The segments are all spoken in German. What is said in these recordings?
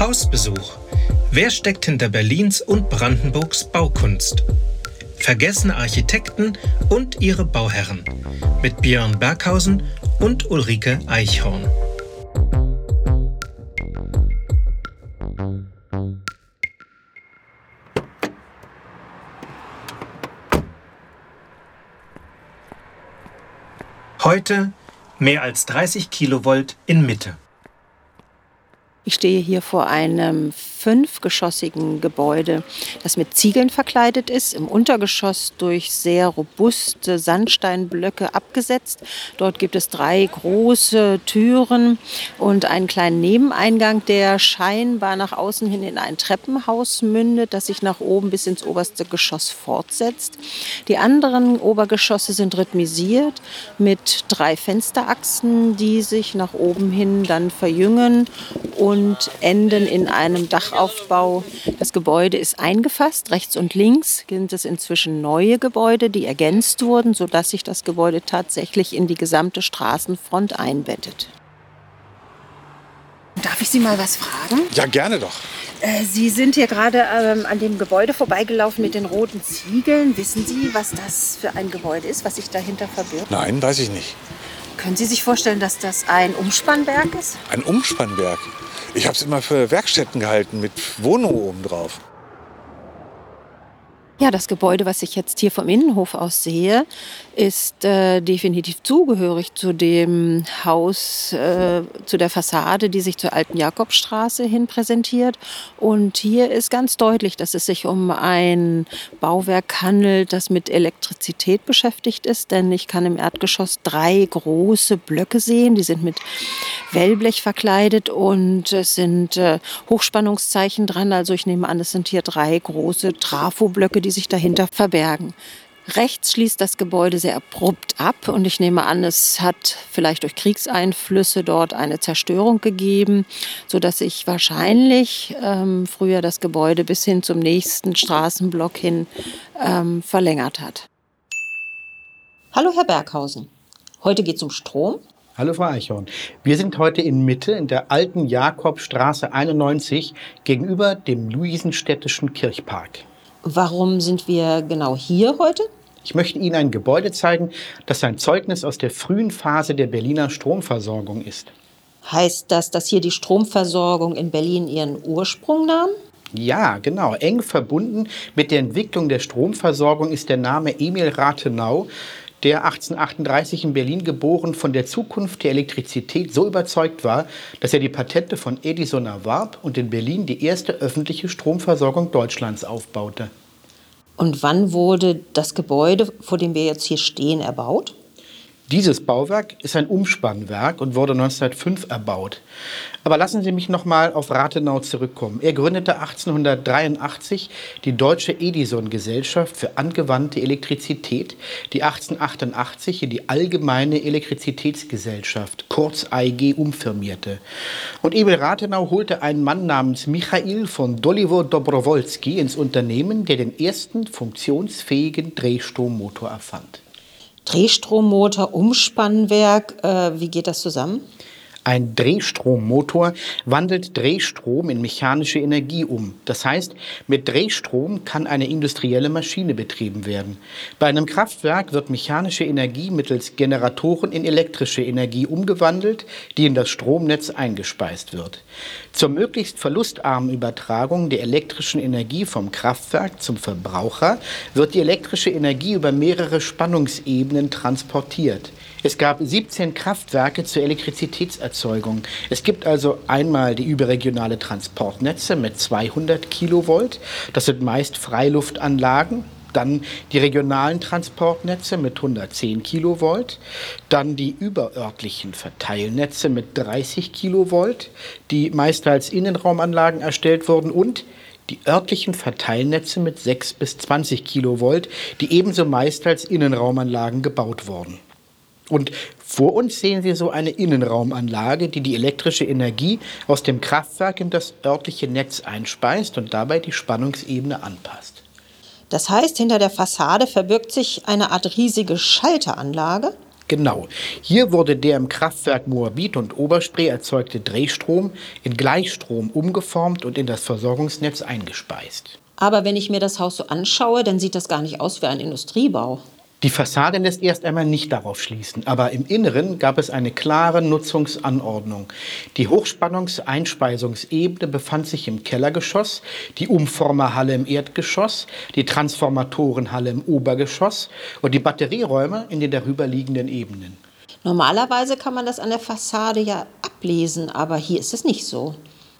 Hausbesuch. Wer steckt hinter Berlins und Brandenburgs Baukunst? Vergessene Architekten und ihre Bauherren. Mit Björn Berghausen und Ulrike Eichhorn. Heute mehr als 30 Kilovolt in Mitte. Ich stehe hier vor einem fünfgeschossigen Gebäude, das mit Ziegeln verkleidet ist, im Untergeschoss durch sehr robuste Sandsteinblöcke abgesetzt. Dort gibt es drei große Türen und einen kleinen Nebeneingang, der scheinbar nach außen hin in ein Treppenhaus mündet, das sich nach oben bis ins oberste Geschoss fortsetzt. Die anderen Obergeschosse sind rhythmisiert mit drei Fensterachsen, die sich nach oben hin dann verjüngen und enden in einem Dach Dachaufbau. Das Gebäude ist eingefasst. Rechts und links sind es inzwischen neue Gebäude, die ergänzt wurden, sodass sich das Gebäude tatsächlich in die gesamte Straßenfront einbettet. Darf ich Sie mal was fragen? Ja, gerne doch. Äh, Sie sind hier gerade ähm, an dem Gebäude vorbeigelaufen mit den roten Ziegeln. Wissen Sie, was das für ein Gebäude ist, was sich dahinter verbirgt? Nein, weiß ich nicht. Können Sie sich vorstellen, dass das ein Umspannwerk ist? Ein Umspannwerk? Ich habe es immer für Werkstätten gehalten mit Wohnung oben drauf. Ja, das Gebäude, was ich jetzt hier vom Innenhof aus sehe, ist äh, definitiv zugehörig zu dem Haus, äh, zu der Fassade, die sich zur alten Jakobstraße hin präsentiert. Und hier ist ganz deutlich, dass es sich um ein Bauwerk handelt, das mit Elektrizität beschäftigt ist. Denn ich kann im Erdgeschoss drei große Blöcke sehen, die sind mit Wellblech verkleidet und es sind äh, Hochspannungszeichen dran. Also ich nehme an, es sind hier drei große Trafoblöcke, die die sich dahinter verbergen. Rechts schließt das Gebäude sehr abrupt ab und ich nehme an, es hat vielleicht durch Kriegseinflüsse dort eine Zerstörung gegeben, sodass sich wahrscheinlich ähm, früher das Gebäude bis hin zum nächsten Straßenblock hin ähm, verlängert hat. Hallo Herr Berghausen, heute geht es um Strom. Hallo Frau Eichhorn. Wir sind heute in Mitte in der alten Jakobstraße 91 gegenüber dem Luisenstädtischen Kirchpark. Warum sind wir genau hier heute? Ich möchte Ihnen ein Gebäude zeigen, das ein Zeugnis aus der frühen Phase der Berliner Stromversorgung ist. Heißt das, dass hier die Stromversorgung in Berlin ihren Ursprung nahm? Ja, genau. Eng verbunden mit der Entwicklung der Stromversorgung ist der Name Emil Rathenau, der 1838 in Berlin geboren von der Zukunft der Elektrizität so überzeugt war, dass er die Patente von Edison erwarb und in Berlin die erste öffentliche Stromversorgung Deutschlands aufbaute. Und wann wurde das Gebäude, vor dem wir jetzt hier stehen, erbaut? Dieses Bauwerk ist ein Umspannwerk und wurde 1905 erbaut. Aber lassen Sie mich noch mal auf Rathenau zurückkommen. Er gründete 1883 die Deutsche Edison-Gesellschaft für angewandte Elektrizität, die 1888 in die Allgemeine Elektrizitätsgesellschaft, kurz AEG, umfirmierte. Und Emil Rathenau holte einen Mann namens Michail von Dolivo Dobrowolski ins Unternehmen, der den ersten funktionsfähigen Drehstrommotor erfand. Drehstrommotor, Umspannwerk, äh, wie geht das zusammen? Ein Drehstrommotor wandelt Drehstrom in mechanische Energie um. Das heißt, mit Drehstrom kann eine industrielle Maschine betrieben werden. Bei einem Kraftwerk wird mechanische Energie mittels Generatoren in elektrische Energie umgewandelt, die in das Stromnetz eingespeist wird. Zur möglichst verlustarmen Übertragung der elektrischen Energie vom Kraftwerk zum Verbraucher wird die elektrische Energie über mehrere Spannungsebenen transportiert. Es gab 17 Kraftwerke zur Elektrizitätserzeugung. Es gibt also einmal die überregionale Transportnetze mit 200 Kilovolt. Das sind meist Freiluftanlagen. Dann die regionalen Transportnetze mit 110 Kilovolt. Dann die überörtlichen Verteilnetze mit 30 Kilovolt, die meist als Innenraumanlagen erstellt wurden. Und die örtlichen Verteilnetze mit 6 bis 20 Kilovolt, die ebenso meist als Innenraumanlagen gebaut wurden. Und vor uns sehen Sie so eine Innenraumanlage, die die elektrische Energie aus dem Kraftwerk in das örtliche Netz einspeist und dabei die Spannungsebene anpasst. Das heißt, hinter der Fassade verbirgt sich eine Art riesige Schalteranlage? Genau. Hier wurde der im Kraftwerk Moabit und Oberspree erzeugte Drehstrom in Gleichstrom umgeformt und in das Versorgungsnetz eingespeist. Aber wenn ich mir das Haus so anschaue, dann sieht das gar nicht aus wie ein Industriebau. Die Fassade lässt erst einmal nicht darauf schließen, aber im Inneren gab es eine klare Nutzungsanordnung. Die Hochspannungseinspeisungsebene befand sich im Kellergeschoss, die Umformerhalle im Erdgeschoss, die Transformatorenhalle im Obergeschoss und die Batterieräume in den darüberliegenden Ebenen. Normalerweise kann man das an der Fassade ja ablesen, aber hier ist es nicht so.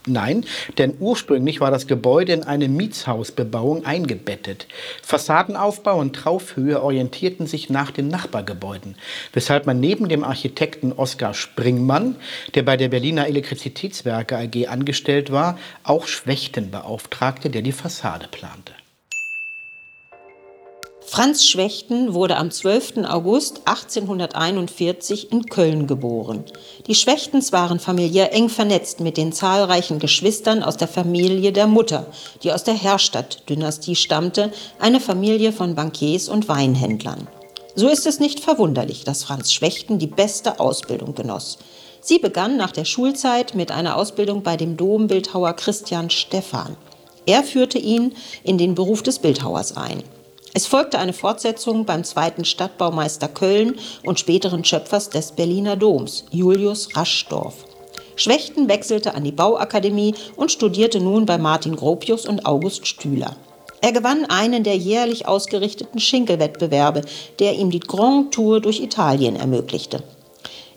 Nein, denn ursprünglich war das Gebäude in eine Mietshausbebauung eingebettet. Fassadenaufbau und Traufhöhe orientierten sich nach den Nachbargebäuden, weshalb man neben dem Architekten Oskar Springmann, der bei der Berliner Elektrizitätswerke AG angestellt war, auch Schwächten beauftragte, der die Fassade plante. Franz Schwechten wurde am 12. August 1841 in Köln geboren. Die Schwechtens waren familiär eng vernetzt mit den zahlreichen Geschwistern aus der Familie der Mutter, die aus der Herstadt-Dynastie stammte, eine Familie von Bankiers und Weinhändlern. So ist es nicht verwunderlich, dass Franz Schwechten die beste Ausbildung genoss. Sie begann nach der Schulzeit mit einer Ausbildung bei dem Dombildhauer Christian Stephan. Er führte ihn in den Beruf des Bildhauers ein. Es folgte eine Fortsetzung beim zweiten Stadtbaumeister Köln und späteren Schöpfers des Berliner Doms, Julius Raschdorf. Schwechten wechselte an die Bauakademie und studierte nun bei Martin Gropius und August Stüler. Er gewann einen der jährlich ausgerichteten Schinkelwettbewerbe, der ihm die Grand Tour durch Italien ermöglichte.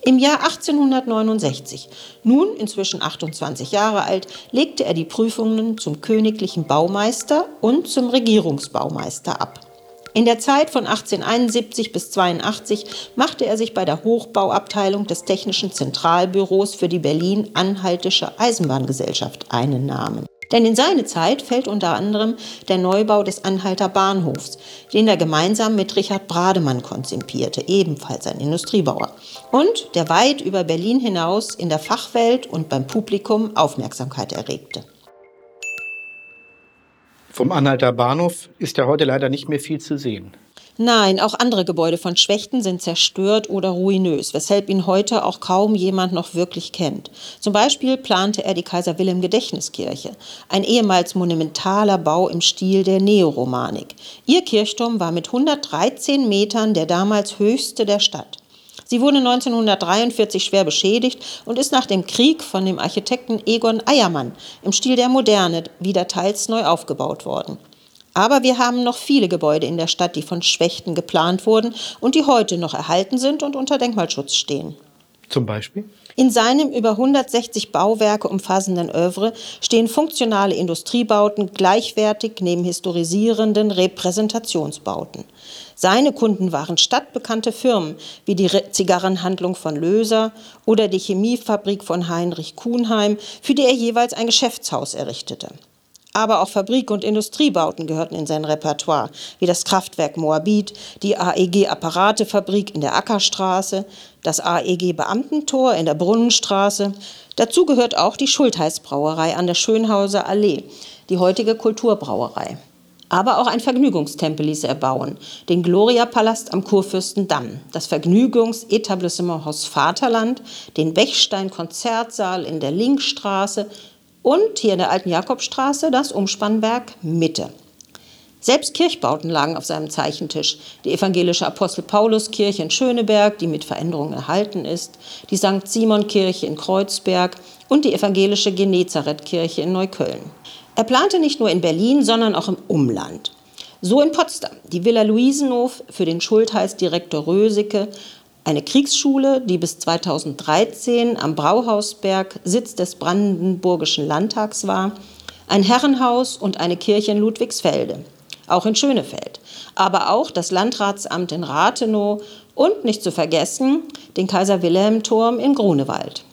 Im Jahr 1869, nun inzwischen 28 Jahre alt, legte er die Prüfungen zum königlichen Baumeister und zum Regierungsbaumeister ab. In der Zeit von 1871 bis 82 machte er sich bei der Hochbauabteilung des Technischen Zentralbüros für die Berlin-Anhaltische Eisenbahngesellschaft einen Namen. Denn in seine Zeit fällt unter anderem der Neubau des Anhalter Bahnhofs, den er gemeinsam mit Richard Brademann konzipierte, ebenfalls ein Industriebauer, und der weit über Berlin hinaus in der Fachwelt und beim Publikum Aufmerksamkeit erregte. Vom Anhalter Bahnhof ist ja heute leider nicht mehr viel zu sehen. Nein, auch andere Gebäude von Schwächten sind zerstört oder ruinös, weshalb ihn heute auch kaum jemand noch wirklich kennt. Zum Beispiel plante er die Kaiser Wilhelm Gedächtniskirche, ein ehemals monumentaler Bau im Stil der Neoromanik. Ihr Kirchturm war mit 113 Metern der damals höchste der Stadt. Sie wurde 1943 schwer beschädigt und ist nach dem Krieg von dem Architekten Egon Eiermann im Stil der Moderne wieder teils neu aufgebaut worden. Aber wir haben noch viele Gebäude in der Stadt, die von Schwächten geplant wurden und die heute noch erhalten sind und unter Denkmalschutz stehen. Zum Beispiel? In seinem über 160 Bauwerke umfassenden Övre stehen funktionale Industriebauten gleichwertig neben historisierenden Repräsentationsbauten. Seine Kunden waren stadtbekannte Firmen wie die Zigarrenhandlung von Löser oder die Chemiefabrik von Heinrich Kuhnheim, für die er jeweils ein Geschäftshaus errichtete. Aber auch Fabrik- und Industriebauten gehörten in sein Repertoire, wie das Kraftwerk Moabit, die AEG Apparatefabrik in der Ackerstraße, das AEG Beamtentor in der Brunnenstraße. Dazu gehört auch die Schultheißbrauerei an der Schönhauser Allee, die heutige Kulturbrauerei. Aber auch ein Vergnügungstempel ließ er bauen, den Gloria-Palast am Kurfürstendamm, das Vergnügungsetablissement Haus Vaterland, den Bechstein-Konzertsaal in der Linkstraße und hier in der alten Jakobstraße das Umspannwerk Mitte. Selbst Kirchbauten lagen auf seinem Zeichentisch. Die evangelische Apostel Pauluskirche in Schöneberg, die mit Veränderungen erhalten ist, die St. Simon-Kirche in Kreuzberg und die evangelische Genezareth-Kirche in Neukölln. Er plante nicht nur in Berlin, sondern auch im Umland. So in Potsdam die Villa Luisenhof für den Schultheißdirektor Rösecke, eine Kriegsschule, die bis 2013 am Brauhausberg Sitz des Brandenburgischen Landtags war, ein Herrenhaus und eine Kirche in Ludwigsfelde, auch in Schönefeld, aber auch das Landratsamt in Rathenow und nicht zu vergessen den Kaiser Wilhelm Turm in Grunewald.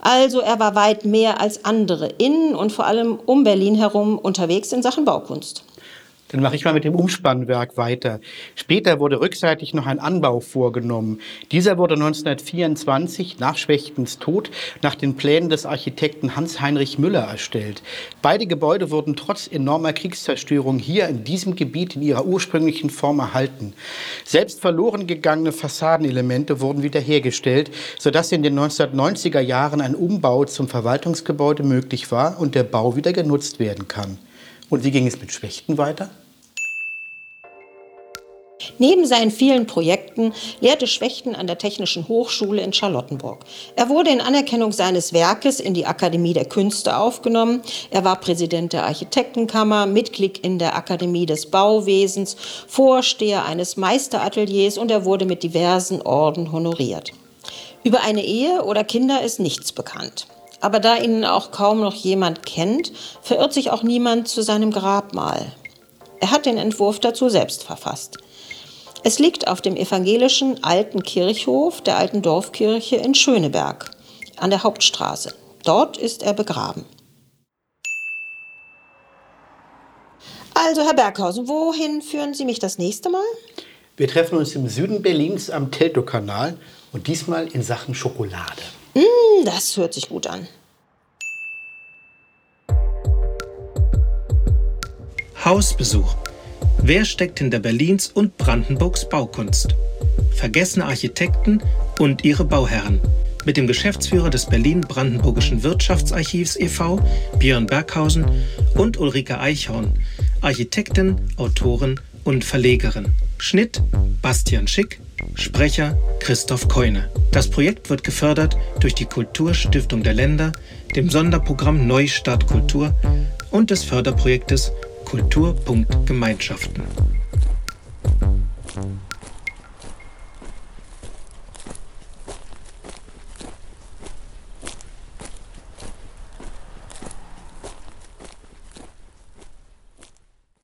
Also er war weit mehr als andere in und vor allem um Berlin herum unterwegs in Sachen Baukunst. Dann mache ich mal mit dem Umspannwerk weiter. Später wurde rückseitig noch ein Anbau vorgenommen. Dieser wurde 1924 nach Schwechtens Tod nach den Plänen des Architekten Hans-Heinrich Müller erstellt. Beide Gebäude wurden trotz enormer Kriegszerstörung hier in diesem Gebiet in ihrer ursprünglichen Form erhalten. Selbst verloren gegangene Fassadenelemente wurden wiederhergestellt, sodass in den 1990er Jahren ein Umbau zum Verwaltungsgebäude möglich war und der Bau wieder genutzt werden kann. Und wie ging es mit Schwächten weiter? Neben seinen vielen Projekten lehrte Schwächten an der Technischen Hochschule in Charlottenburg. Er wurde in Anerkennung seines Werkes in die Akademie der Künste aufgenommen. Er war Präsident der Architektenkammer, Mitglied in der Akademie des Bauwesens, Vorsteher eines Meisterateliers und er wurde mit diversen Orden honoriert. Über eine Ehe oder Kinder ist nichts bekannt. Aber da ihn auch kaum noch jemand kennt, verirrt sich auch niemand zu seinem Grabmal. Er hat den Entwurf dazu selbst verfasst. Es liegt auf dem evangelischen alten Kirchhof der alten Dorfkirche in Schöneberg an der Hauptstraße. Dort ist er begraben. Also, Herr Berghausen, wohin führen Sie mich das nächste Mal? Wir treffen uns im Süden Berlins am Teltow-Kanal und diesmal in Sachen Schokolade. Mm, das hört sich gut an. Hausbesuch. Wer steckt hinter Berlins und Brandenburgs Baukunst? Vergessene Architekten und ihre Bauherren. Mit dem Geschäftsführer des Berlin-Brandenburgischen Wirtschaftsarchivs e.V., Björn Berghausen, und Ulrike Eichhorn, Architektin, Autorin und Verlegerin. Schnitt Bastian Schick, Sprecher Christoph Keune. Das Projekt wird gefördert durch die Kulturstiftung der Länder, dem Sonderprogramm Neustart Kultur und des Förderprojektes Kultur.Gemeinschaften.